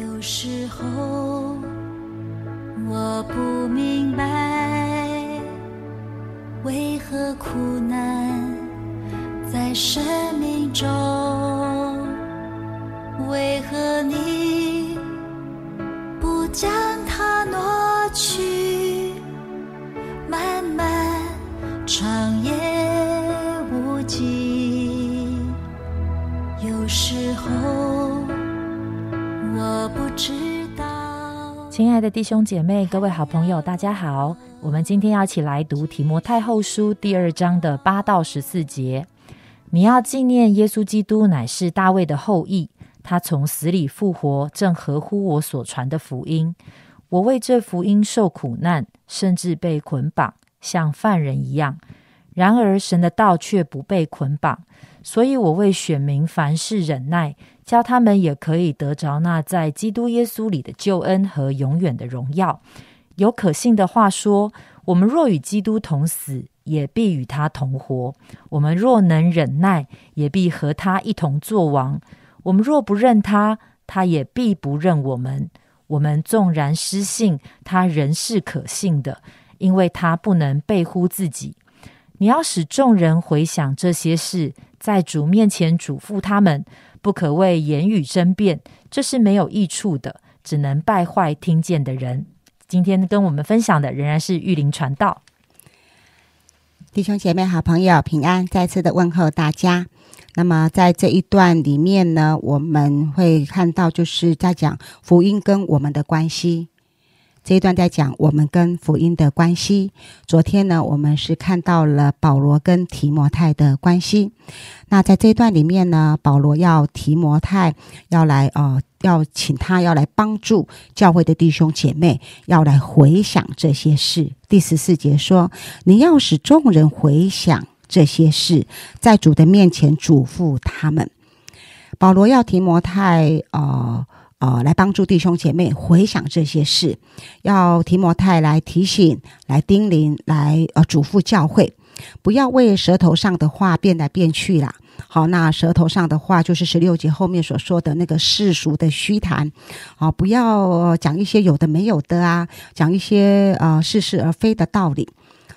有时候我不明白，为何苦难在生命中？为何你不将它挪去？漫漫长夜无际，有时候。亲爱的弟兄姐妹、各位好朋友，大家好！我们今天要一起来读提摩太后书第二章的八到十四节。你要纪念耶稣基督乃是大卫的后裔，他从死里复活，正合乎我所传的福音。我为这福音受苦难，甚至被捆绑，像犯人一样。然而神的道却不被捆绑，所以我为选民凡事忍耐，叫他们也可以得着那在基督耶稣里的救恩和永远的荣耀。有可信的话说：我们若与基督同死，也必与他同活；我们若能忍耐，也必和他一同作王。我们若不认他，他也必不认我们。我们纵然失信，他仍是可信的，因为他不能背乎自己。你要使众人回想这些事，在主面前嘱咐他们，不可为言语争辩，这是没有益处的，只能败坏听见的人。今天跟我们分享的仍然是玉林传道。弟兄姐妹、好朋友，平安！再次的问候大家。那么在这一段里面呢，我们会看到，就是在讲福音跟我们的关系。这一段在讲我们跟福音的关系。昨天呢，我们是看到了保罗跟提摩太的关系。那在这一段里面呢，保罗要提摩太要来呃，要请他要来帮助教会的弟兄姐妹，要来回想这些事。第十四节说：“你要使众人回想这些事，在主的面前嘱咐他们。”保罗要提摩太呃。呃，来帮助弟兄姐妹回想这些事，要提摩太来提醒、来叮咛、来呃嘱咐教会，不要为舌头上的话变来变去啦。好，那舌头上的话就是十六节后面所说的那个世俗的虚谈，好，不要讲一些有的没有的啊，讲一些呃似是而非的道理。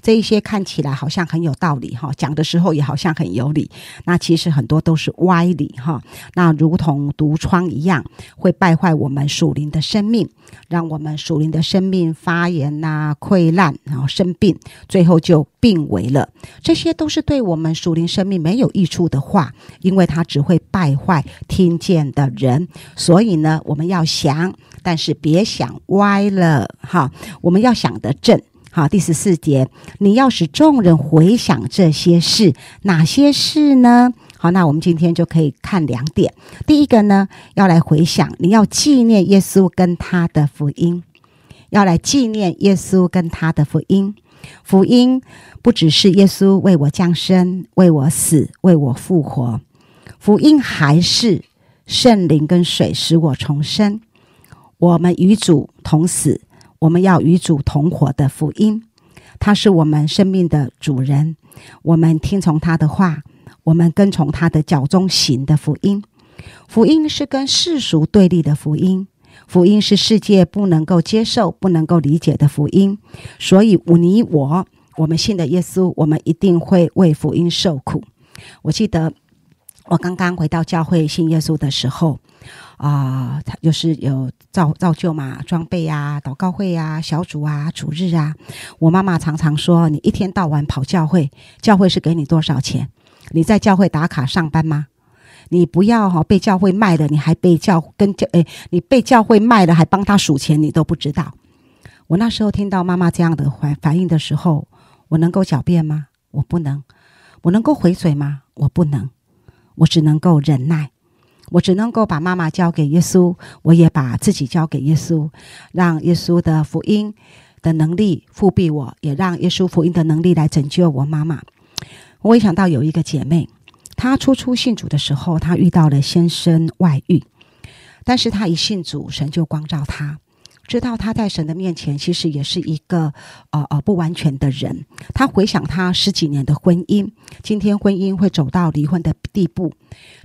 这一些看起来好像很有道理哈，讲的时候也好像很有理，那其实很多都是歪理哈。那如同毒疮一样，会败坏我们属灵的生命，让我们属灵的生命发炎呐、溃烂，然后生病，最后就病危了。这些都是对我们属灵生命没有益处的话，因为它只会败坏听见的人。所以呢，我们要想，但是别想歪了哈。我们要想得正。好，第十四节，你要使众人回想这些事，哪些事呢？好，那我们今天就可以看两点。第一个呢，要来回想，你要纪念耶稣跟他的福音，要来纪念耶稣跟他的福音。福音不只是耶稣为我降生、为我死、为我复活，福音还是圣灵跟水使我重生，我们与主同死。我们要与主同活的福音，他是我们生命的主人。我们听从他的话，我们跟从他的脚中行的福音。福音是跟世俗对立的福音，福音是世界不能够接受、不能够理解的福音。所以，你我，我们信的耶稣，我们一定会为福音受苦。我记得我刚刚回到教会信耶稣的时候。啊，他就是有造造就嘛，装备啊，祷告会啊，小组啊，主日啊。我妈妈常常说：“你一天到晚跑教会，教会是给你多少钱？你在教会打卡上班吗？你不要哈被教会卖了，你还被教跟教诶，你被教会卖了，还帮他数钱，你都不知道。”我那时候听到妈妈这样的反反应的时候，我能够狡辩吗？我不能。我能够回嘴吗？我不能。我只能够忍耐。我只能够把妈妈交给耶稣，我也把自己交给耶稣，让耶稣的福音的能力复辟我，也让耶稣福音的能力来拯救我妈妈。我一想到有一个姐妹，她初初信主的时候，她遇到了先生外遇，但是她一信主，神就光照她。知道他在神的面前其实也是一个呃呃不完全的人。他回想他十几年的婚姻，今天婚姻会走到离婚的地步，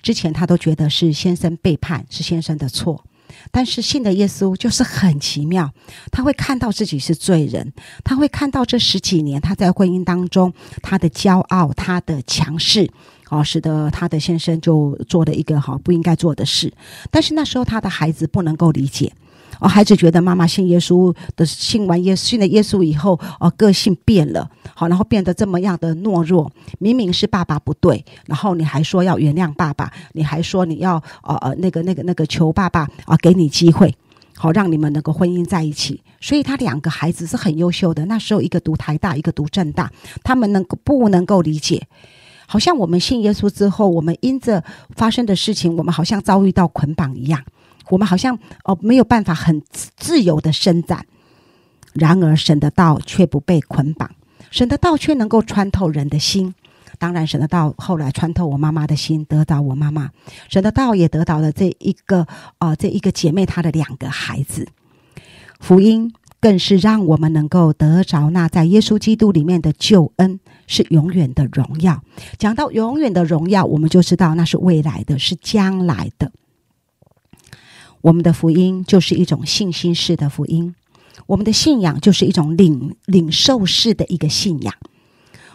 之前他都觉得是先生背叛，是先生的错。但是信的耶稣就是很奇妙，他会看到自己是罪人，他会看到这十几年他在婚姻当中他的骄傲、他的强势，哦，使得他的先生就做了一个好不应该做的事。但是那时候他的孩子不能够理解。哦，孩子觉得妈妈信耶稣的，信完耶信了耶稣以后，哦，个性变了，好，然后变得这么样的懦弱。明明是爸爸不对，然后你还说要原谅爸爸，你还说你要呃呃那个那个那个求爸爸啊，给你机会，好让你们能够婚姻在一起。所以他两个孩子是很优秀的。那时候一个读台大，一个读正大，他们能够不能够理解？好像我们信耶稣之后，我们因着发生的事情，我们好像遭遇到捆绑一样。我们好像哦没有办法很自由的伸展，然而神的道却不被捆绑，神的道却能够穿透人的心。当然，神的道后来穿透我妈妈的心，得到我妈妈。神的道也得到了这一个啊这一个姐妹她的两个孩子。福音更是让我们能够得着那在耶稣基督里面的救恩，是永远的荣耀。讲到永远的荣耀，我们就知道那是未来的，是将来的。我们的福音就是一种信心式的福音，我们的信仰就是一种领领受式的一个信仰。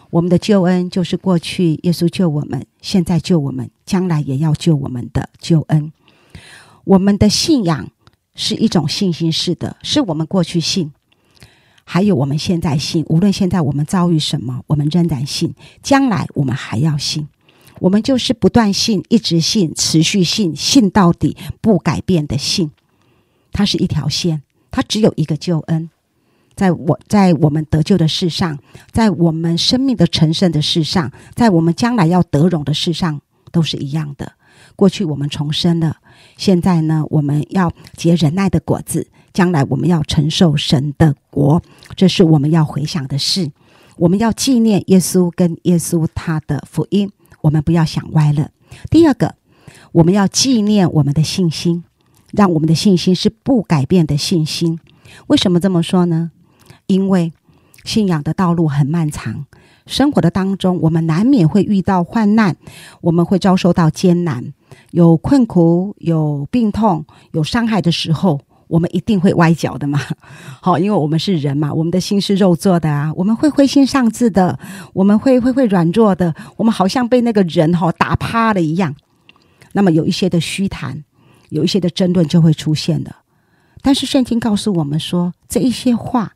我们的救恩就是过去耶稣救我们，现在救我们，将来也要救我们的救恩。我们的信仰是一种信心式的，是我们过去信，还有我们现在信。无论现在我们遭遇什么，我们仍然信，将来我们还要信。我们就是不断信，一直信，持续信，信到底，不改变的信。它是一条线，它只有一个救恩。在我在我们得救的事上，在我们生命的成圣的事上，在我们将来要得荣的事上，都是一样的。过去我们重生了，现在呢，我们要结忍耐的果子，将来我们要承受神的国，这是我们要回想的事。我们要纪念耶稣跟耶稣他的福音。我们不要想歪了。第二个，我们要纪念我们的信心，让我们的信心是不改变的信心。为什么这么说呢？因为信仰的道路很漫长，生活的当中，我们难免会遇到患难，我们会遭受到艰难，有困苦，有病痛，有伤害的时候。我们一定会歪脚的嘛，好，因为我们是人嘛，我们的心是肉做的啊，我们会灰心丧志的，我们会会会软弱的，我们好像被那个人哈打趴了一样。那么有一些的虚谈，有一些的争论就会出现的。但是圣经告诉我们说，这一些话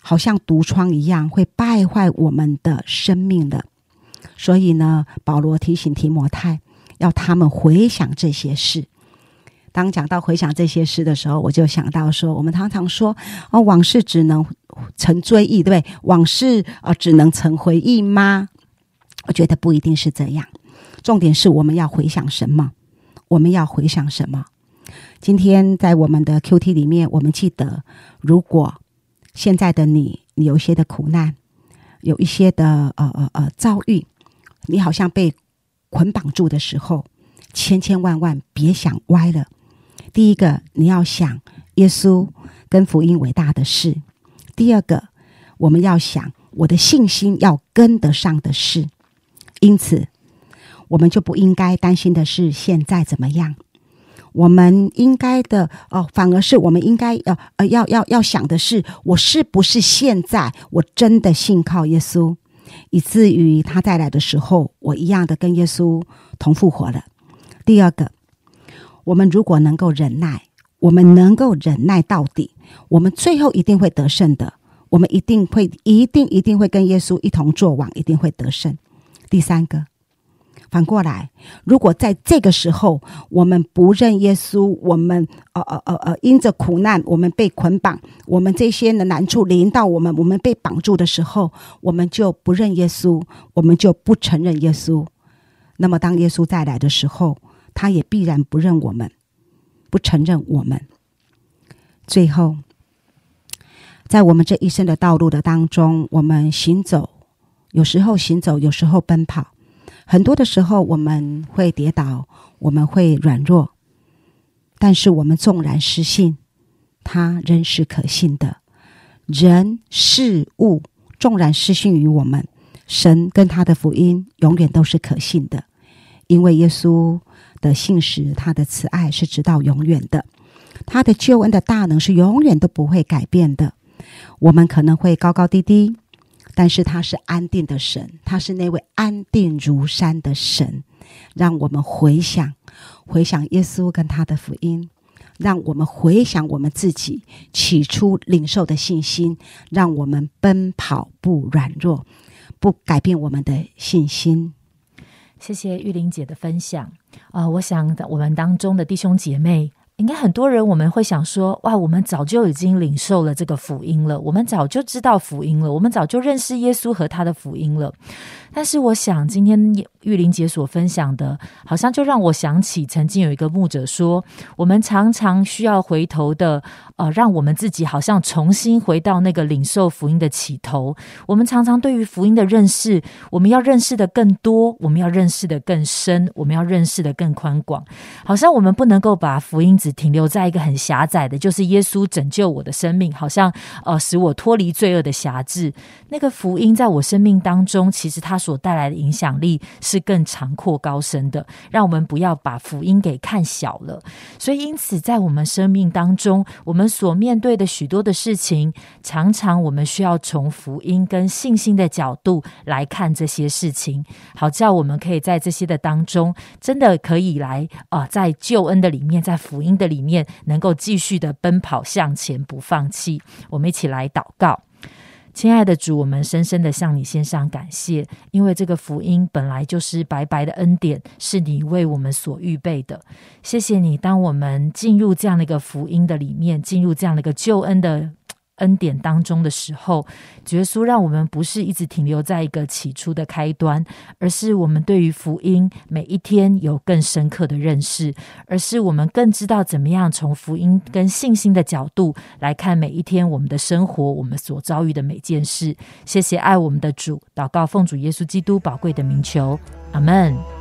好像毒疮一样，会败坏我们的生命的。所以呢，保罗提醒提摩太，要他们回想这些事。当讲到回想这些事的时候，我就想到说，我们常常说哦，往事只能成追忆，对不对？往事啊，只能成回忆吗？我觉得不一定是这样。重点是我们要回想什么？我们要回想什么？今天在我们的 Q T 里面，我们记得，如果现在的你，你有一些的苦难，有一些的呃呃呃遭遇，你好像被捆绑住的时候，千千万万别想歪了。第一个，你要想耶稣跟福音伟大的事；第二个，我们要想我的信心要跟得上的事。因此，我们就不应该担心的是现在怎么样。我们应该的哦，反而是我们应该要呃要要要想的是，我是不是现在我真的信靠耶稣，以至于他再来的时候，我一样的跟耶稣同复活了。第二个。我们如果能够忍耐，我们能够忍耐到底，我们最后一定会得胜的。我们一定会，一定一定会跟耶稣一同作王，一定会得胜。第三个，反过来，如果在这个时候我们不认耶稣，我们呃呃呃呃，因着苦难，我们被捆绑，我们这些的难处临到我们，我们被绑住的时候，我们就不认耶稣，我们就不承认耶稣。那么，当耶稣再来的时候，他也必然不认我们，不承认我们。最后，在我们这一生的道路的当中，我们行走，有时候行走，有时候奔跑，很多的时候我们会跌倒，我们会软弱。但是我们纵然失信，他仍是可信的。人事物纵然失信于我们，神跟他的福音永远都是可信的，因为耶稣。的信实，他的慈爱是直到永远的。他的救恩的大能是永远都不会改变的。我们可能会高高低低，但是他是安定的神，他是那位安定如山的神。让我们回想，回想耶稣跟他的福音，让我们回想我们自己起初领受的信心，让我们奔跑不软弱，不改变我们的信心。谢谢玉玲姐的分享啊！我想我们当中的弟兄姐妹。应该很多人我们会想说，哇，我们早就已经领受了这个福音了，我们早就知道福音了，我们早就认识耶稣和他的福音了。但是，我想今天玉玲姐所分享的，好像就让我想起曾经有一个牧者说，我们常常需要回头的，呃，让我们自己好像重新回到那个领受福音的起头。我们常常对于福音的认识，我们要认识的更多，我们要认识的更深，我们要认识的更宽广。好像我们不能够把福音只。停留在一个很狭窄的，就是耶稣拯救我的生命，好像呃使我脱离罪恶的辖制。那个福音在我生命当中，其实它所带来的影响力是更长阔高深的。让我们不要把福音给看小了。所以，因此在我们生命当中，我们所面对的许多的事情，常常我们需要从福音跟信心的角度来看这些事情，好叫我们可以在这些的当中，真的可以来啊，在救恩的里面，在福音。的里面能够继续的奔跑向前，不放弃。我们一起来祷告，亲爱的主，我们深深的向你献上感谢，因为这个福音本来就是白白的恩典，是你为我们所预备的。谢谢你，当我们进入这样的一个福音的里面，进入这样的一个救恩的。恩典当中的时候，耶稣让我们不是一直停留在一个起初的开端，而是我们对于福音每一天有更深刻的认识，而是我们更知道怎么样从福音跟信心的角度来看每一天我们的生活，我们所遭遇的每件事。谢谢爱我们的主，祷告奉主耶稣基督宝贵的名求，阿门。